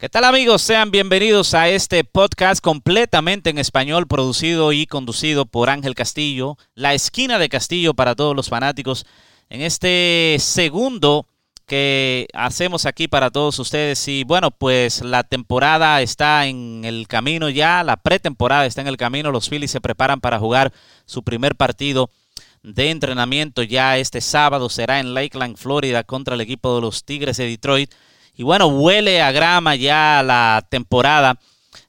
¿Qué tal amigos? Sean bienvenidos a este podcast completamente en español, producido y conducido por Ángel Castillo, la esquina de Castillo para todos los fanáticos, en este segundo que hacemos aquí para todos ustedes. Y bueno, pues la temporada está en el camino ya, la pretemporada está en el camino, los Phillies se preparan para jugar su primer partido de entrenamiento ya este sábado, será en Lakeland, Florida, contra el equipo de los Tigres de Detroit. Y bueno, huele a grama ya la temporada.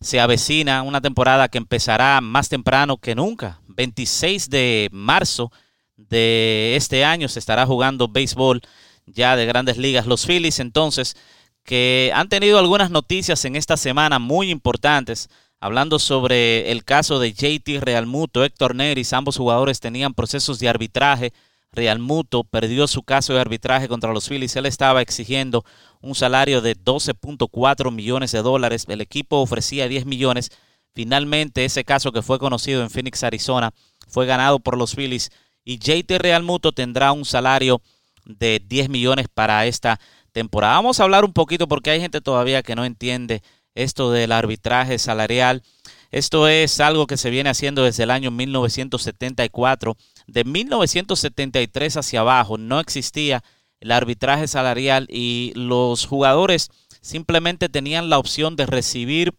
Se avecina una temporada que empezará más temprano que nunca. 26 de marzo de este año se estará jugando béisbol ya de grandes ligas. Los Phillies entonces que han tenido algunas noticias en esta semana muy importantes, hablando sobre el caso de JT Realmuto, Héctor Neris, ambos jugadores tenían procesos de arbitraje. Realmuto perdió su caso de arbitraje contra los Phillies. Él estaba exigiendo un salario de 12.4 millones de dólares. El equipo ofrecía 10 millones. Finalmente, ese caso que fue conocido en Phoenix, Arizona, fue ganado por los Phillies y JT Real Muto tendrá un salario de 10 millones para esta temporada. Vamos a hablar un poquito porque hay gente todavía que no entiende esto del arbitraje salarial. Esto es algo que se viene haciendo desde el año 1974. De 1973 hacia abajo no existía el arbitraje salarial y los jugadores simplemente tenían la opción de recibir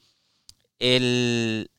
el,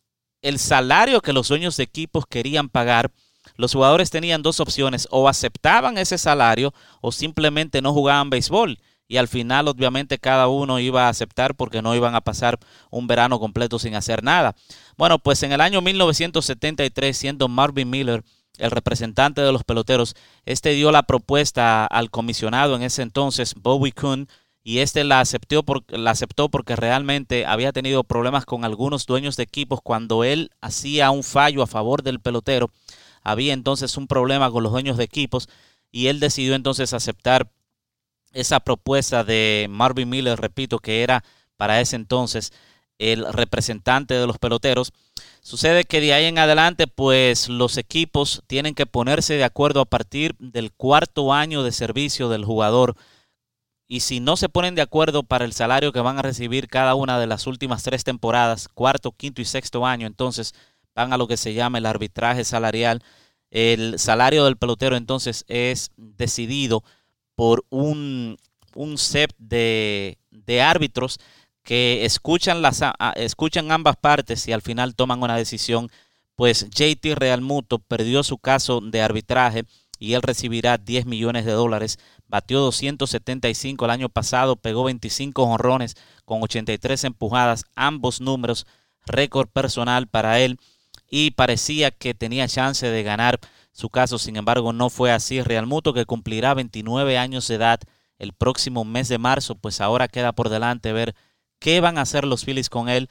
el salario que los dueños de equipos querían pagar. Los jugadores tenían dos opciones, o aceptaban ese salario o simplemente no jugaban béisbol. Y al final, obviamente, cada uno iba a aceptar porque no iban a pasar un verano completo sin hacer nada. Bueno, pues en el año 1973, siendo Marvin Miller el representante de los peloteros, este dio la propuesta al comisionado en ese entonces, Bobby Kuhn, y este la aceptó, por, la aceptó porque realmente había tenido problemas con algunos dueños de equipos cuando él hacía un fallo a favor del pelotero. Había entonces un problema con los dueños de equipos y él decidió entonces aceptar esa propuesta de Marvin Miller, repito, que era para ese entonces el representante de los peloteros. Sucede que de ahí en adelante, pues los equipos tienen que ponerse de acuerdo a partir del cuarto año de servicio del jugador. Y si no se ponen de acuerdo para el salario que van a recibir cada una de las últimas tres temporadas, cuarto, quinto y sexto año, entonces van a lo que se llama el arbitraje salarial. El salario del pelotero entonces es decidido por un, un set de, de árbitros que escuchan, las, escuchan ambas partes y al final toman una decisión, pues JT Realmuto perdió su caso de arbitraje y él recibirá 10 millones de dólares. Batió 275 el año pasado, pegó 25 honrones con 83 empujadas, ambos números, récord personal para él y parecía que tenía chance de ganar su caso, sin embargo no fue así. Realmuto que cumplirá 29 años de edad el próximo mes de marzo, pues ahora queda por delante ver ¿Qué van a hacer los Phillies con él?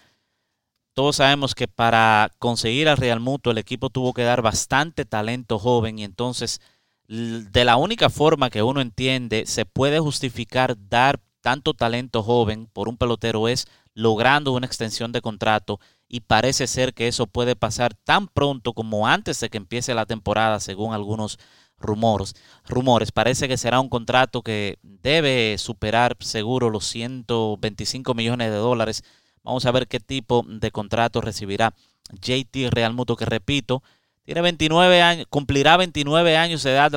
Todos sabemos que para conseguir al Real Muto el equipo tuvo que dar bastante talento joven y entonces de la única forma que uno entiende se puede justificar dar tanto talento joven por un pelotero es logrando una extensión de contrato y parece ser que eso puede pasar tan pronto como antes de que empiece la temporada según algunos rumores. rumores. Parece que será un contrato que debe superar seguro los 125 millones de dólares. Vamos a ver qué tipo de contrato recibirá JT Real Muto, que repito, tiene 29 años, cumplirá 29 años de edad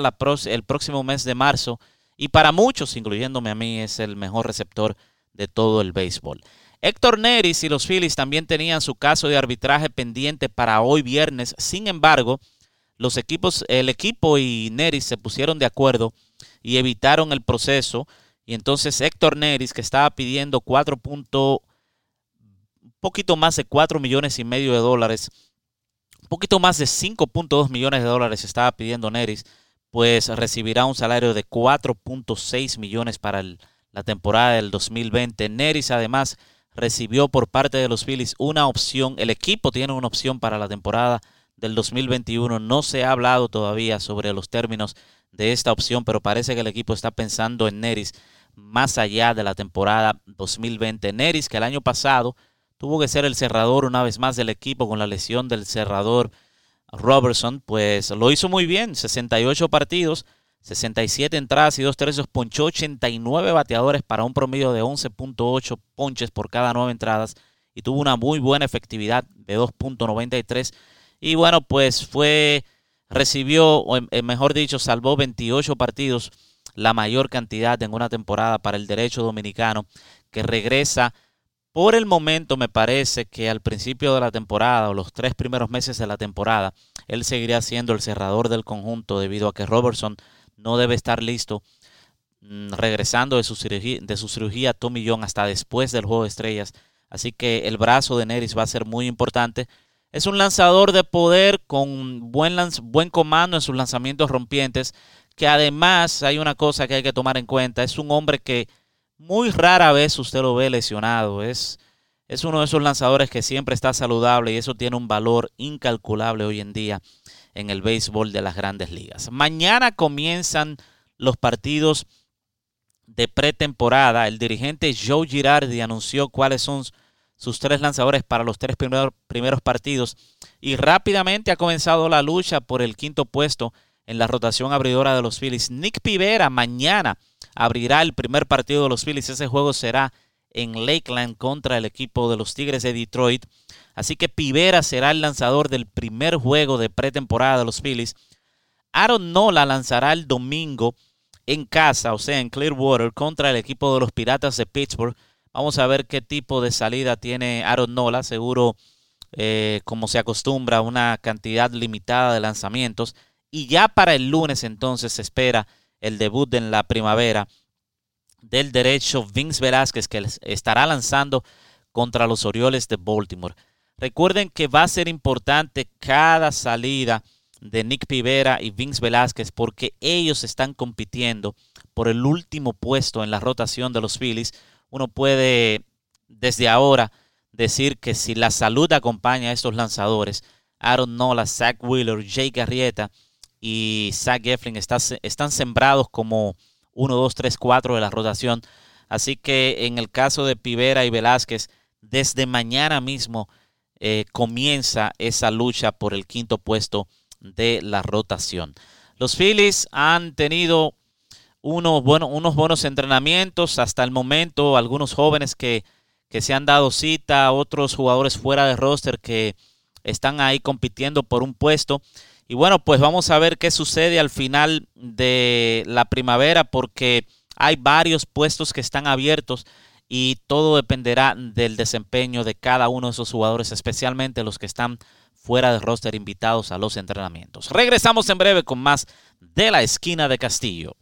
el próximo mes de marzo y para muchos, incluyéndome a mí, es el mejor receptor de todo el béisbol. Héctor Neris y los Phillies también tenían su caso de arbitraje pendiente para hoy viernes. Sin embargo, los equipos, el equipo y Neris se pusieron de acuerdo y evitaron el proceso. Y entonces Héctor Neris, que estaba pidiendo 4. un poquito más de 4 millones y medio de dólares, un poquito más de 5.2 millones de dólares estaba pidiendo Neris, pues recibirá un salario de 4.6 millones para la temporada del 2020. Neris además recibió por parte de los Phillies una opción, el equipo tiene una opción para la temporada del 2021. No se ha hablado todavía sobre los términos de esta opción, pero parece que el equipo está pensando en Neris más allá de la temporada 2020. Neris, que el año pasado tuvo que ser el cerrador una vez más del equipo con la lesión del cerrador Robertson, pues lo hizo muy bien, 68 partidos, 67 entradas y dos tercios, ponchó 89 bateadores para un promedio de 11.8 ponches por cada nueve entradas y tuvo una muy buena efectividad de 2.93. Y bueno, pues fue, recibió, o mejor dicho, salvó 28 partidos, la mayor cantidad en una temporada para el derecho dominicano, que regresa por el momento me parece que al principio de la temporada o los tres primeros meses de la temporada, él seguiría siendo el cerrador del conjunto debido a que Robertson no debe estar listo mm, regresando de su cirugía, de su cirugía Tommy John hasta después del juego de estrellas. Así que el brazo de Neris va a ser muy importante. Es un lanzador de poder con buen, buen comando en sus lanzamientos rompientes, que además hay una cosa que hay que tomar en cuenta, es un hombre que muy rara vez usted lo ve lesionado. Es, es uno de esos lanzadores que siempre está saludable y eso tiene un valor incalculable hoy en día en el béisbol de las grandes ligas. Mañana comienzan los partidos de pretemporada. El dirigente Joe Girardi anunció cuáles son sus tres lanzadores para los tres primeros partidos y rápidamente ha comenzado la lucha por el quinto puesto en la rotación abridora de los Phillies. Nick Pivera mañana abrirá el primer partido de los Phillies. Ese juego será en Lakeland contra el equipo de los Tigres de Detroit. Así que Pivera será el lanzador del primer juego de pretemporada de los Phillies. Aaron Nola lanzará el domingo en casa, o sea, en Clearwater, contra el equipo de los Piratas de Pittsburgh. Vamos a ver qué tipo de salida tiene Aaron Nola. Seguro, eh, como se acostumbra, una cantidad limitada de lanzamientos. Y ya para el lunes entonces se espera el debut en la primavera del derecho Vince Velázquez que estará lanzando contra los Orioles de Baltimore. Recuerden que va a ser importante cada salida de Nick Pivera y Vince Velázquez porque ellos están compitiendo por el último puesto en la rotación de los Phillies. Uno puede desde ahora decir que si la salud acompaña a estos lanzadores, Aaron Nola, Zach Wheeler, Jake Garrieta y Zach Eflin están sembrados como 1, 2, 3, 4 de la rotación. Así que en el caso de Pivera y Velázquez, desde mañana mismo eh, comienza esa lucha por el quinto puesto de la rotación. Los Phillies han tenido unos, bueno, unos buenos entrenamientos hasta el momento, algunos jóvenes que, que se han dado cita, otros jugadores fuera de roster que están ahí compitiendo por un puesto. Y bueno, pues vamos a ver qué sucede al final de la primavera porque hay varios puestos que están abiertos y todo dependerá del desempeño de cada uno de esos jugadores, especialmente los que están fuera de roster invitados a los entrenamientos. Regresamos en breve con más de la esquina de Castillo.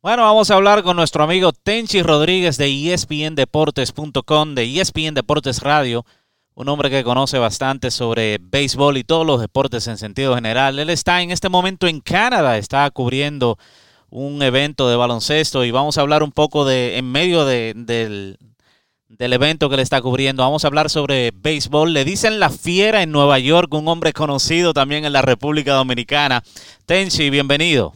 Bueno, vamos a hablar con nuestro amigo Tenchi Rodríguez de ESPNDeportes.com, de ESPN Deportes Radio un hombre que conoce bastante sobre béisbol y todos los deportes en sentido general. Él está en este momento en Canadá, está cubriendo un evento de baloncesto y vamos a hablar un poco de, en medio del, del evento que le está cubriendo, vamos a hablar sobre béisbol. Le dicen la fiera en Nueva York, un hombre conocido también en la República Dominicana. Tenchi, bienvenido.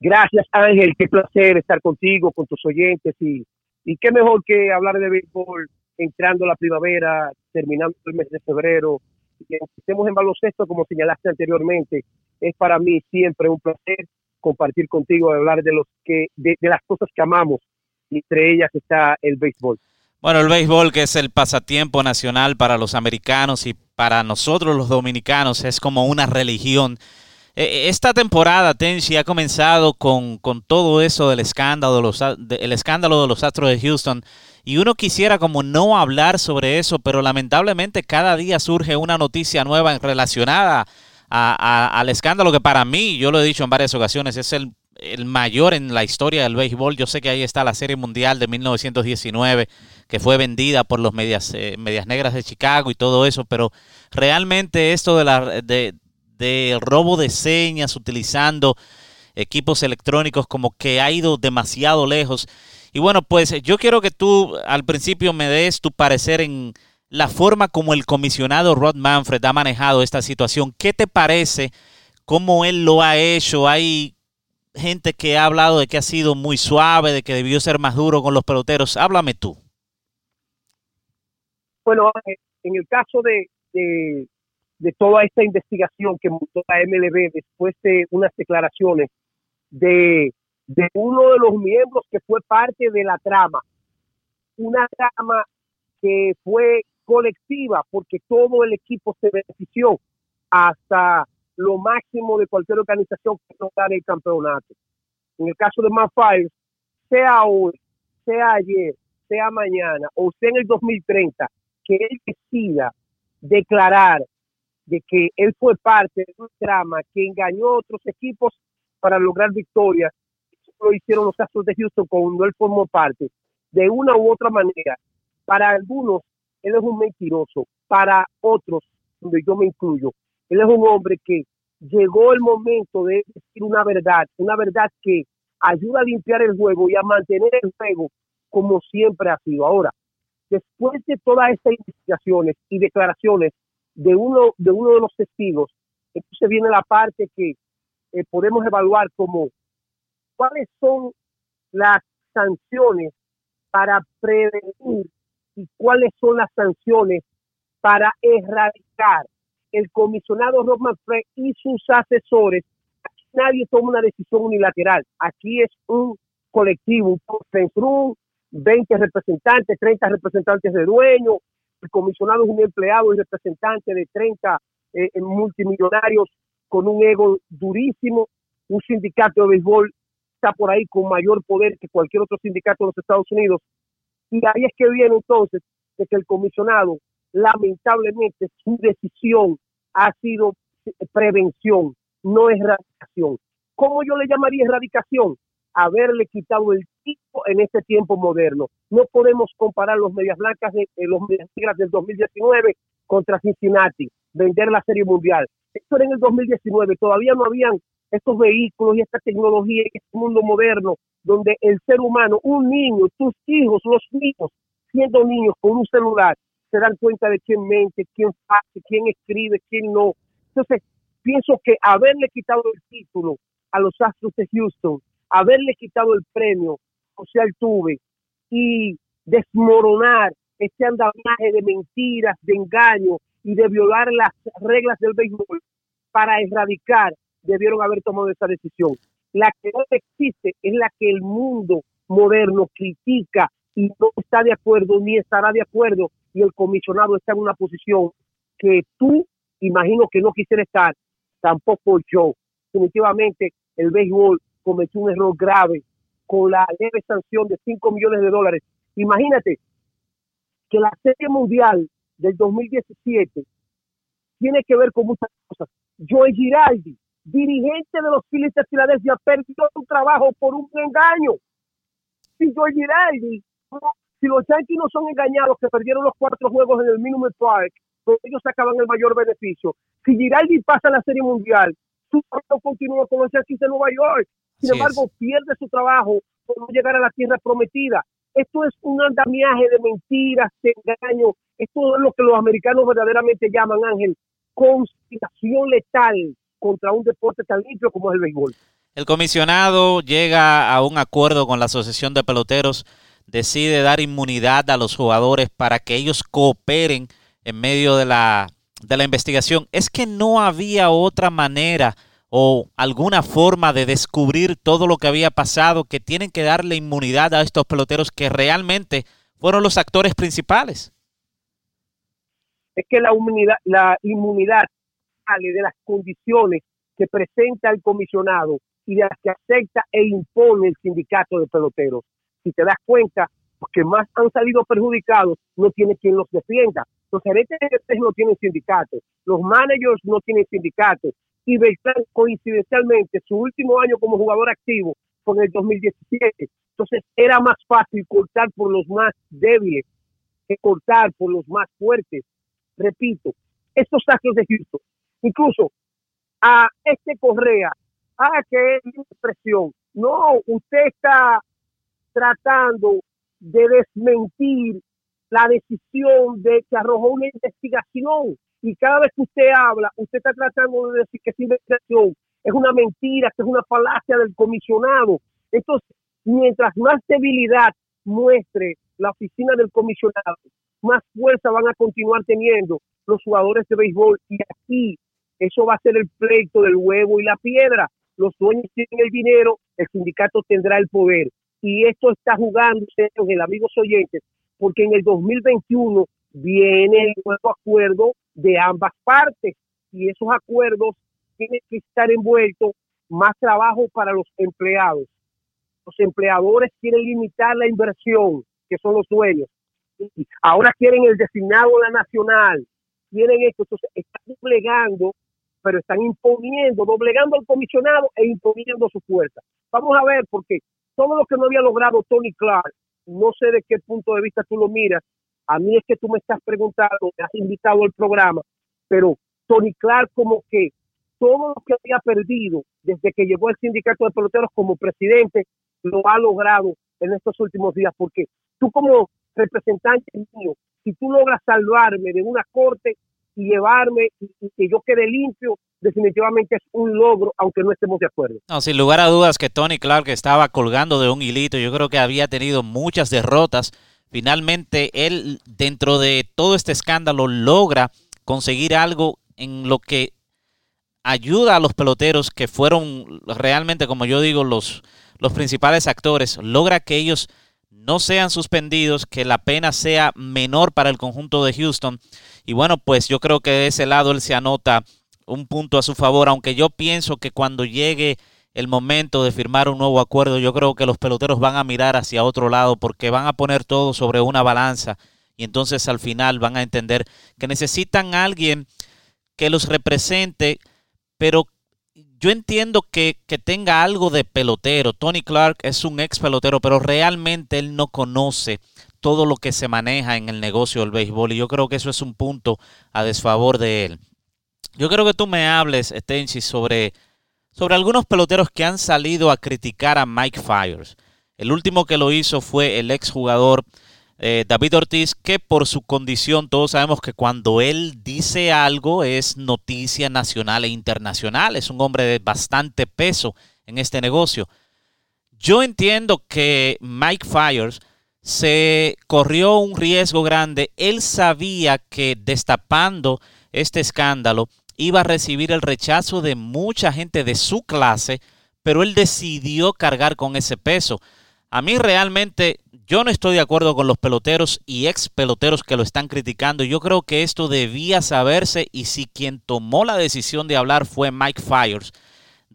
Gracias Ángel, qué placer estar contigo, con tus oyentes y, y qué mejor que hablar de béisbol entrando la primavera, terminando el mes de febrero, y estemos en baloncesto, como señalaste anteriormente, es para mí siempre un placer compartir contigo, hablar de los que, de, las cosas que amamos, y entre ellas está el béisbol. Bueno, el béisbol que es el pasatiempo nacional para los americanos y para nosotros los dominicanos es como una religión. E, e, esta temporada, Tenchi, ha comenzado con, con todo eso del escándalo, de los, el escándalo de los Astros de Houston y uno quisiera como no hablar sobre eso, pero lamentablemente cada día surge una noticia nueva relacionada al escándalo que para mí, yo lo he dicho en varias ocasiones, es el, mayor en la historia del béisbol. Yo sé que ahí está la Serie Mundial de 1919 que fue vendida por los medias, eh, medias negras de Chicago y todo eso, pero realmente esto de, la, de, de robo de señas utilizando equipos electrónicos como que ha ido demasiado lejos y bueno, pues yo quiero que tú al principio me des tu parecer en la forma como el comisionado Rod Manfred ha manejado esta situación. ¿Qué te parece? ¿Cómo él lo ha hecho? Hay gente que ha hablado de que ha sido muy suave, de que debió ser más duro con los peloteros. Háblame tú. Bueno, en el caso de, de toda esta investigación que montó la MLB después de unas declaraciones de, de uno de los miembros que fue parte de la trama. Una trama que fue colectiva porque todo el equipo se benefició hasta lo máximo de cualquier organización que no gane el campeonato. En el caso de Matt sea hoy, sea ayer, sea mañana o sea en el 2030, que él decida declarar de que él fue parte de un trama que engañó a otros equipos para lograr victorias. Lo hicieron los Astros de Houston cuando él formó parte. De una u otra manera, para algunos, él es un mentiroso. Para otros, donde yo me incluyo, él es un hombre que llegó el momento de decir una verdad, una verdad que ayuda a limpiar el juego y a mantener el juego como siempre ha sido. Ahora, después de todas estas investigaciones y declaraciones de uno de, uno de los testigos, entonces viene la parte que eh, podemos evaluar como cuáles son las sanciones para prevenir y cuáles son las sanciones para erradicar. El comisionado Rob Manfred y sus asesores, aquí nadie toma una decisión unilateral. Aquí es un colectivo, un room, 20 representantes, 30 representantes de dueños, el comisionado es un empleado y representante de 30 eh, multimillonarios con un ego durísimo, un sindicato de béisbol está por ahí con mayor poder que cualquier otro sindicato de los Estados Unidos. Y ahí es que viene entonces de que el comisionado, lamentablemente, su decisión ha sido prevención, no erradicación. ¿Cómo yo le llamaría erradicación? Haberle quitado el tipo en este tiempo moderno. No podemos comparar los medias blancas de, los medias negras del 2019 contra Cincinnati, vender la Serie Mundial. Esto era en el 2019, todavía no habían estos vehículos y esta tecnología en este mundo moderno donde el ser humano, un niño, tus hijos, los niños, siendo niños con un celular, se dan cuenta de quién mente, quién hace, quién escribe, quién no. Entonces, pienso que haberle quitado el título a los Astros de Houston haberle quitado el premio José Altuve y desmoronar este andamiaje de mentiras, de engaño y de violar las reglas del béisbol para erradicar, debieron haber tomado esa decisión. La que no existe es la que el mundo moderno critica y no está de acuerdo ni estará de acuerdo y el comisionado está en una posición que tú imagino que no quisiera estar, tampoco yo. Definitivamente el béisbol cometió un error grave con la leve sanción de 5 millones de dólares. Imagínate que la Serie Mundial del 2017 tiene que ver con muchas cosas. Joey Giraldi, dirigente de los Phillies de Filadelfia, perdió su trabajo por un engaño. Si Joey Giraldi, si los Yankees no son engañados que perdieron los cuatro juegos en el Minimum Park, ellos sacaban el mayor beneficio. Si Giraldi pasa la Serie Mundial, su trabajo continúa con los Yankees de Nueva York. Sin embargo, pierde su trabajo por no llegar a la tierra prometida. Esto es un andamiaje de mentiras, de engaños. Esto es lo que los americanos verdaderamente llaman, Ángel, conspiración letal contra un deporte tan limpio como es el béisbol. El comisionado llega a un acuerdo con la Asociación de Peloteros, decide dar inmunidad a los jugadores para que ellos cooperen en medio de la, de la investigación. Es que no había otra manera o alguna forma de descubrir todo lo que había pasado, que tienen que darle inmunidad a estos peloteros que realmente fueron los actores principales? Es que la inmunidad, sale de las condiciones que presenta el comisionado y de las que acepta e impone el sindicato de peloteros. Si te das cuenta, los que más han salido perjudicados no tiene quien los defienda. Los gerentes no tienen sindicato, los managers no tienen sindicato, y Beltrán coincidencialmente su último año como jugador activo fue en el 2017. Entonces era más fácil cortar por los más débiles que cortar por los más fuertes. Repito, estos actos de Houston, incluso a este Correa, ah, que es presión. No, usted está tratando de desmentir la decisión de que arrojó una investigación y cada vez que usted habla, usted está tratando de decir que esa investigación es una mentira, que es una falacia del comisionado. Entonces, mientras más debilidad muestre la oficina del comisionado, más fuerza van a continuar teniendo los jugadores de béisbol. Y aquí eso va a ser el pleito del huevo y la piedra. Los dueños tienen el dinero, el sindicato tendrá el poder. Y esto está jugándose, el amigos oyentes, porque en el 2021 viene el nuevo acuerdo de ambas partes y esos acuerdos tienen que estar envueltos más trabajo para los empleados. Los empleadores quieren limitar la inversión, que son los dueños. Ahora quieren el designado de la nacional, quieren esto, entonces están doblegando, pero están imponiendo, doblegando al comisionado e imponiendo su fuerza. Vamos a ver, porque todo lo que no había logrado Tony Clark, no sé de qué punto de vista tú lo miras, a mí es que tú me estás preguntando, me has invitado al programa, pero Tony Clark como que todo lo que había perdido desde que llegó el sindicato de peloteros como presidente, lo ha logrado en estos últimos días, porque tú como representante mío, si tú logras salvarme de una corte y llevarme y, que yo quede limpio, definitivamente es un logro, aunque no estemos de acuerdo. No, sin lugar a dudas que Tony Clark estaba colgando de un hilito, yo creo que había tenido muchas derrotas. Finalmente, él, dentro de todo este escándalo, logra conseguir algo en lo que ayuda a los peloteros que fueron realmente, como yo digo, los, los principales actores, logra que ellos no sean suspendidos, que la pena sea menor para el conjunto de Houston. Y bueno, pues yo creo que de ese lado él se anota un punto a su favor, aunque yo pienso que cuando llegue el momento de firmar un nuevo acuerdo, yo creo que los peloteros van a mirar hacia otro lado porque van a poner todo sobre una balanza y entonces al final van a entender que necesitan a alguien que los represente, pero yo entiendo que, tenga algo de pelotero. Tony Clark es un ex pelotero, pero realmente él no conoce todo lo que se maneja en el negocio del béisbol y yo creo que eso es un punto a desfavor de él. Yo creo que tú me hables, Stenchi, sobre, sobre algunos peloteros que han salido a criticar a Mike Fires. El último que lo hizo fue el ex jugador eh, David Ortiz, que por su condición todos sabemos que cuando él dice algo es noticia nacional e internacional, es un hombre de bastante peso en este negocio. Yo entiendo que Mike Fires se corrió un riesgo grande. Él sabía que destapando este escándalo iba a recibir el rechazo de mucha gente de su clase, pero él decidió cargar con ese peso. A mí realmente yo no estoy de acuerdo con los peloteros y ex peloteros que lo están criticando. Yo creo que esto debía saberse y si quien tomó la decisión de hablar fue Mike Fires,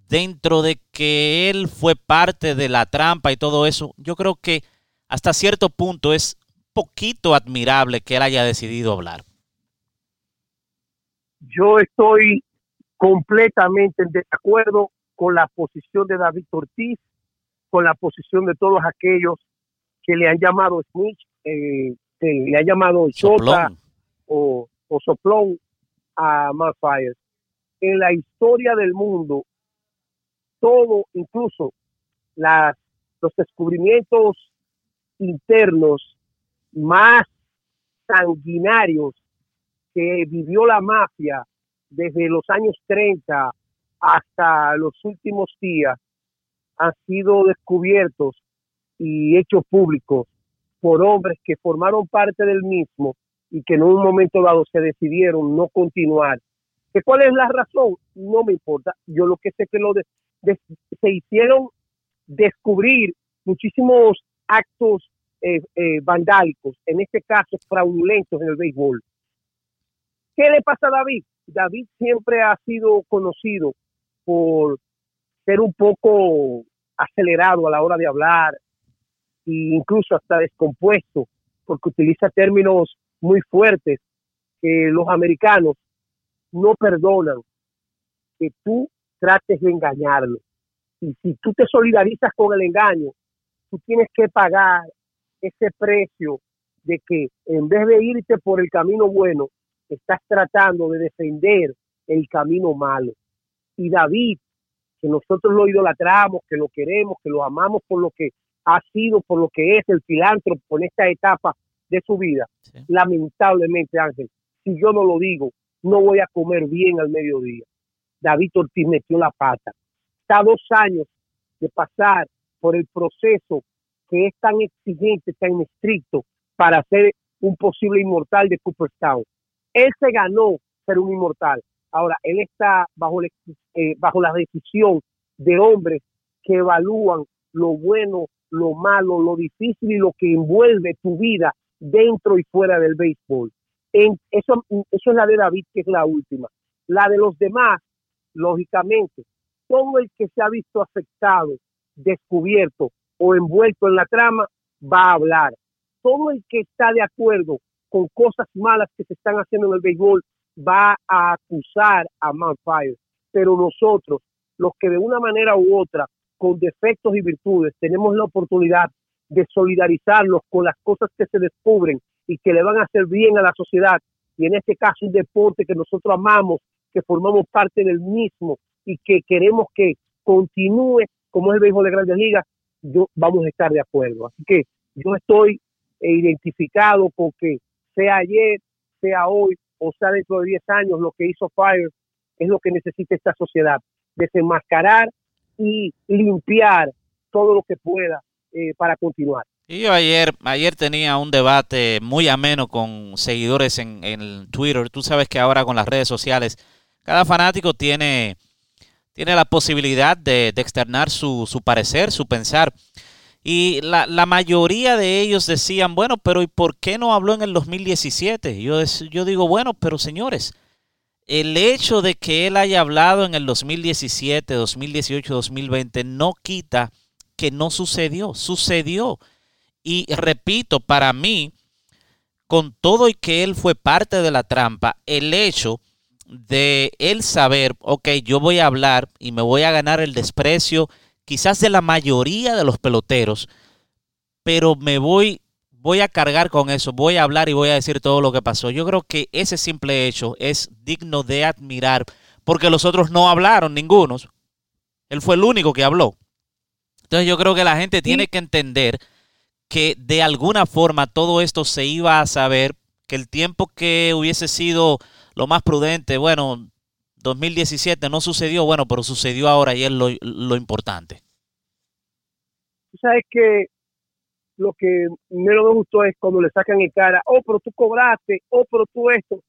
dentro de que él fue parte de la trampa y todo eso, yo creo que hasta cierto punto es poquito admirable que él haya decidido hablar. Yo estoy completamente en desacuerdo con la posición de David Ortiz con la posición de todos aquellos que le han llamado Smith, eh, le han llamado Chota o, o, Soplón a Malfire. En la historia del mundo, todo, incluso las, los descubrimientos internos más sanguinarios que vivió la mafia desde los años 30 hasta los últimos días, han sido descubiertos y hechos públicos por hombres que formaron parte del mismo y que en un momento dado se decidieron no continuar. ¿Que ¿Cuál es la razón? No me importa. Yo lo que sé que lo de, se hicieron descubrir muchísimos actos eh, eh, vandálicos, en este caso fraudulentos en el béisbol. ¿Qué le pasa a David? David siempre ha sido conocido por ser un poco acelerado a la hora de hablar e incluso hasta descompuesto porque utiliza términos muy fuertes que los americanos no perdonan que tú trates de engañarlo. Y si tú te solidarizas con el engaño, tú tienes que pagar ese precio de que en vez de irte por el camino bueno, estás tratando de defender el camino malo. Y David que nosotros lo idolatramos, que lo queremos, que lo amamos por lo que ha sido, por lo que es el filántropo en esta etapa de su vida. Lamentablemente, Ángel, si yo no lo digo, no voy a comer bien al mediodía. David Ortiz metió la pata. Está dos años de pasar por el proceso que es tan exigente, tan estricto para ser un posible inmortal de Cooperstown. Él se ganó ser un inmortal. Ahora, él está bajo, eh, bajo la decisión de hombres que evalúan lo bueno, lo malo, lo difícil y lo que envuelve tu vida dentro y fuera del béisbol. Eso es la de David, que es la última. La de los demás, lógicamente, todo el que se ha visto afectado, descubierto o envuelto en la trama, va a hablar. Todo el que está de acuerdo con cosas malas que se están haciendo en el béisbol va a acusar a Manfire. Pero nosotros, los que de una manera u otra, con defectos y virtudes, tenemos la oportunidad de solidarizarnos con las cosas que se descubren y que le van a hacer bien a la sociedad, y en este caso un deporte que nosotros amamos, que formamos parte del mismo y que queremos que continúe como es el béisbol de grandes ligas, yo, vamos a estar de acuerdo. Así que yo estoy identificado con que sea ayer, sea hoy o sea dentro de 10 años, lo que hizo Fire es lo que necesita esta sociedad, desenmascarar y limpiar todo lo que pueda eh, para continuar. Y yo ayer, ayer tenía un debate muy ameno con seguidores en, Twitter. Tú sabes que ahora con las redes sociales, cada fanático tiene tiene la posibilidad de, externar su, parecer, su pensar. Y la, mayoría de ellos decían, bueno, pero ¿y por qué no habló en el 2017? Yo, yo digo, bueno, pero señores, el hecho de que él haya hablado en el 2017, 2018, 2020 no quita que no sucedió, sucedió. Y repito, para mí, con todo y que él fue parte de la trampa, el hecho de él saber, ok, yo voy a hablar y me voy a ganar el desprecio quizás de la mayoría de los peloteros, pero me voy, voy a cargar con eso, voy a hablar y voy a decir todo lo que pasó. Yo creo que ese simple hecho es digno de admirar, porque los otros no hablaron, ningunos. Él fue el único que habló. Entonces yo creo que la gente tiene que entender que de alguna forma todo esto se iba a saber, que el tiempo que hubiese sido lo más prudente, bueno, 2017 no sucedió, bueno, pero sucedió ahora y es lo, lo importante. Sabes que lo que menos me gustó es cuando le sacan en cara, oh, pero tú cobraste, oh, pero tú esto.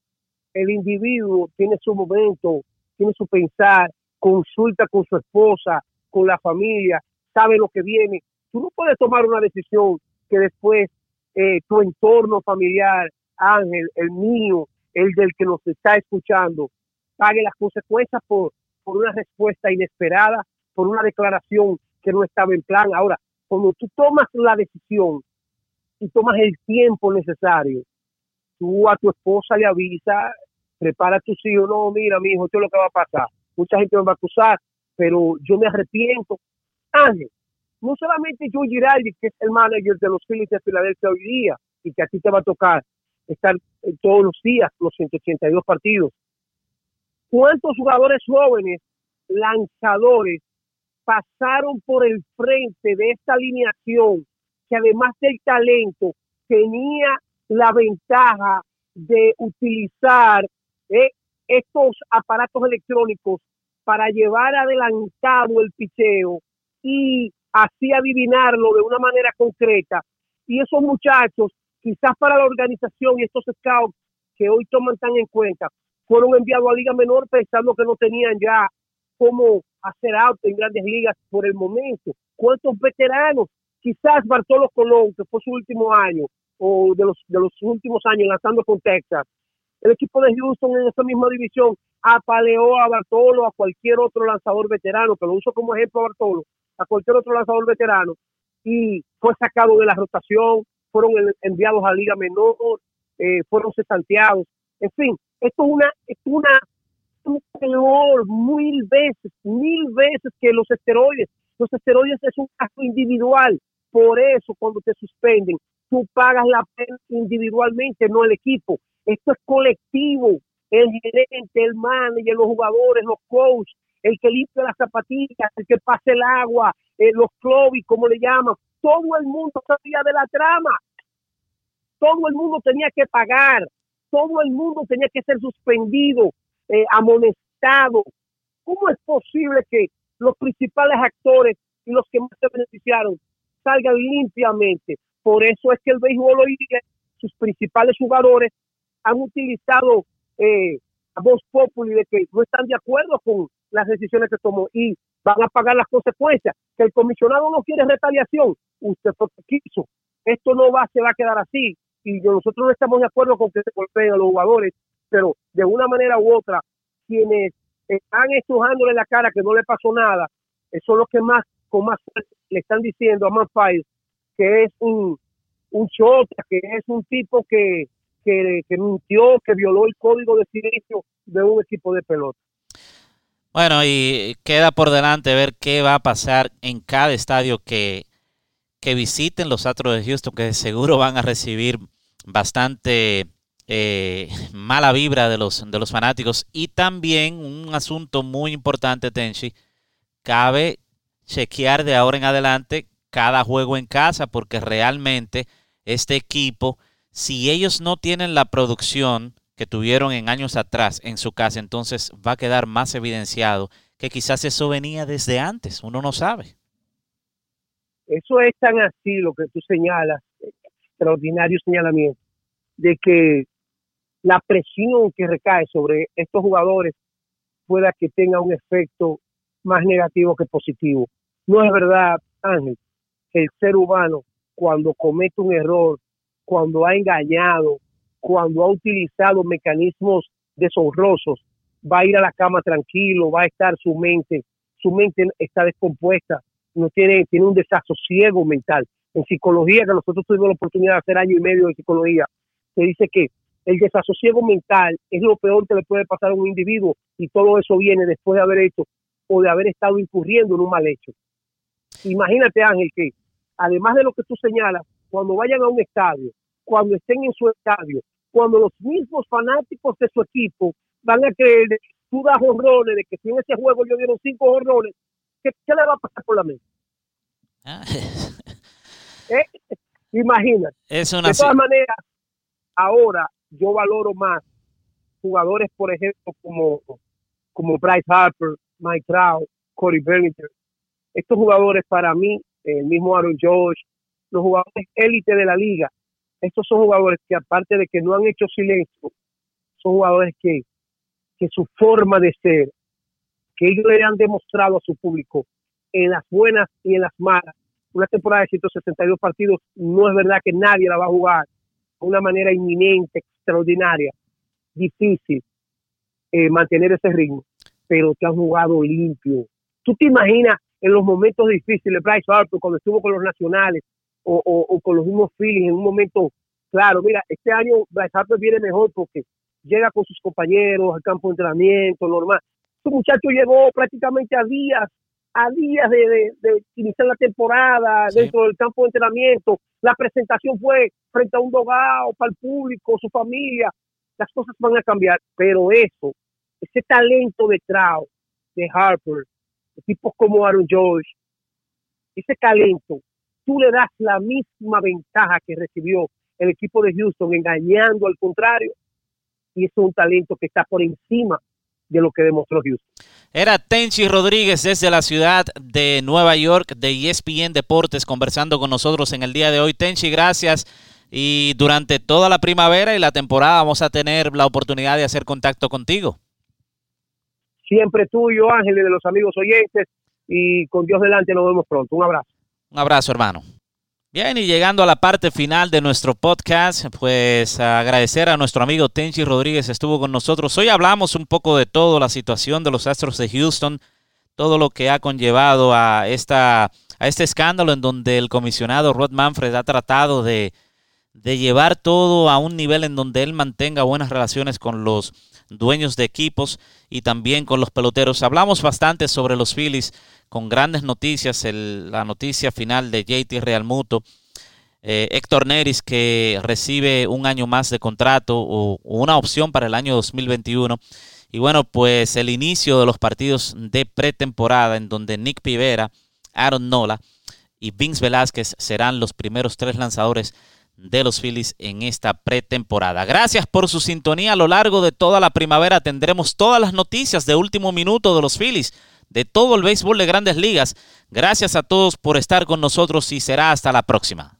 El individuo tiene su momento, tiene su pensar, consulta con su esposa, con la familia, sabe lo que viene. Tú no puedes tomar una decisión que después eh, tu entorno familiar, Ángel, el mío, el del que nos está escuchando pague las consecuencias por, por una respuesta inesperada, por una declaración que no estaba en plan. Ahora, cuando tú tomas la decisión y tomas el tiempo necesario, tú a tu esposa le avisa, prepara a tus hijos, no, mira, mi hijo, esto es lo que va a pasar. Mucha gente me va a acusar, pero yo me arrepiento. Ángel, no solamente Joe Giraldi, que es el manager de los Phillies de Filadelfia hoy día, y que a ti te va a tocar, estar todos los días los 182 partidos. ¿Cuántos jugadores jóvenes, lanzadores, pasaron por el frente de esta alineación que además del talento tenía la ventaja de utilizar eh, estos aparatos electrónicos para llevar adelantado el picheo y así adivinarlo de una manera concreta. Y esos muchachos quizás para la organización y estos scouts que hoy toman tan en cuenta, fueron enviados a Liga Menor pensando que no tenían ya cómo hacer out en grandes ligas por el momento. ¿Cuántos veteranos? Quizás Bartolo Colón, que fue su último año, o de los, de los últimos años lanzando con Texas. El equipo de Houston en esa misma división apaleó a Bartolo, a cualquier otro lanzador veterano, que lo uso como ejemplo a Bartolo, a cualquier otro lanzador veterano, y fue sacado de la rotación, fueron enviados a Liga Menor, eh, fueron cesanteados. En fin, esto es una, es una un peor mil veces, mil veces que los esteroides. Los esteroides es un caso individual. Por eso, cuando te suspenden, tú pagas la pena individualmente, no el equipo. Esto es colectivo. El gerente, el manager, los jugadores, los coaches, el que limpia las zapatillas, el que pase el agua, eh, los clubes, como le llaman, todo el mundo sabía de la trama. Todo el mundo tenía que pagar. Todo el mundo tenía que ser suspendido, eh, amonestado. ¿Cómo es posible que los principales actores y los que más se beneficiaron salgan limpiamente? Por eso es que el béisbol hoy día sus principales jugadores han utilizado eh, a voz populi de que no están de acuerdo con las decisiones que tomó y van a pagar las consecuencias. Que el comisionado no quiere retaliación, usted fue quiso. Esto no va, se va a quedar así y nosotros no estamos de acuerdo con que se golpeen a los jugadores, pero de una manera u otra, quienes están estrujándole la cara que no le pasó nada, son los que más, con más le están diciendo a Manfire que es un, un chota, que es un tipo que, que, que mintió, que violó el código de silencio de un equipo de pelota. Bueno, y queda por delante ver qué va a pasar en cada estadio que, que visiten los Astros de Houston, que seguro van a recibir bastante eh, mala vibra de los, de los fanáticos. Y también un asunto muy importante, Tenchi, cabe chequear de ahora en adelante cada juego en casa, porque realmente este equipo, si ellos no tienen la producción que tuvieron en años atrás en su casa, entonces va a quedar más evidenciado que quizás eso venía desde antes, uno no sabe. Eso es tan así lo que tú señalas, extraordinario señalamiento, de que la presión que recae sobre estos jugadores pueda que tenga un efecto más negativo que positivo. No es verdad, Ángel, el ser humano cuando comete un error, cuando ha engañado, cuando ha utilizado mecanismos deshonrosos, va a ir a la cama tranquilo, va a estar su mente, su mente está descompuesta, no tiene, tiene un desasosiego mental. En psicología, que nosotros tuvimos la oportunidad de hacer año y medio de psicología, se dice que el desasosiego mental es lo peor que le puede pasar a un individuo y todo eso viene después de haber hecho o de haber estado incurriendo en un mal hecho. Imagínate, Ángel, que además de lo que tú señalas, cuando vayan a un estadio, cuando estén en su estadio, cuando los mismos fanáticos de su equipo van a creer que tú das horrores, de que si en ese juego yo dieron cinco horrores, ¿qué, le va a pasar por la mente? Ah. ¿Eh? Imagínate. de todas maneras, ahora yo valoro más jugadores, por ejemplo, como, como Bryce Harper, Mike Trout, Corey Bellinger. Estos jugadores para mí, el mismo Aaron George, los jugadores élite de la liga, estos son jugadores que aparte de que no han hecho silencio, son jugadores que, que su forma de ser, que ellos le han demostrado a su público en las buenas y en las malas. Una temporada de 162 partidos no es verdad que nadie la va a jugar de una manera inminente, extraordinaria, difícil eh, mantener ese ritmo, pero que han jugado limpio. ¿Tú te imaginas en los momentos difíciles, Bryce Harper, cuando estuvo con los nacionales o, o, con los mismos Phillies en un momento claro? Mira, este año Bryce Harper viene mejor porque llega con sus compañeros al campo de entrenamiento normal. Este muchacho llegó prácticamente a días a días de, iniciar la temporada dentro del campo de entrenamiento. La presentación fue frente a un dogado para el público, su familia. Las cosas van a cambiar, pero eso, ese talento de Trout, de Harper, de tipos como Aaron George, ese talento, tú le das la misma ventaja que recibió el equipo de Houston, engañando al contrario, y es un talento que está por encima de lo que demostró Houston. Era Tenchi Rodríguez desde la ciudad de Nueva York de ESPN Deportes conversando con nosotros en el día de hoy. Tenchi, gracias. Y durante toda la primavera y la temporada vamos a tener la oportunidad de hacer contacto contigo. Siempre tuyo, Ángel, y de los amigos oyentes. Y con Dios delante nos vemos pronto. Un abrazo. Un abrazo, hermano. Bien, y llegando a la parte final de nuestro podcast, pues agradecer a nuestro amigo Tenchi Rodríguez, estuvo con nosotros. Hoy hablamos un poco de todo, la situación de los Astros de Houston, todo lo que ha conllevado a, esta, a este escándalo en donde el comisionado Rod Manfred ha tratado de, de llevar todo a un nivel en donde él mantenga buenas relaciones con los dueños de equipos y también con los peloteros. Hablamos bastante sobre los Phillies con grandes noticias, la noticia final de JT Realmuto, eh, Héctor Neris que recibe un año más de contrato o, una opción para el año 2021. Y bueno, pues el inicio de los partidos de pretemporada en donde Nick Pivera, Aaron Nola y Vince Velázquez serán los primeros tres lanzadores de los Phillies en esta pretemporada. Gracias por su sintonía a lo largo de toda la primavera. Tendremos todas las noticias de último minuto de los Phillies de todo el béisbol de grandes ligas. Gracias a todos por estar con nosotros y será hasta la próxima.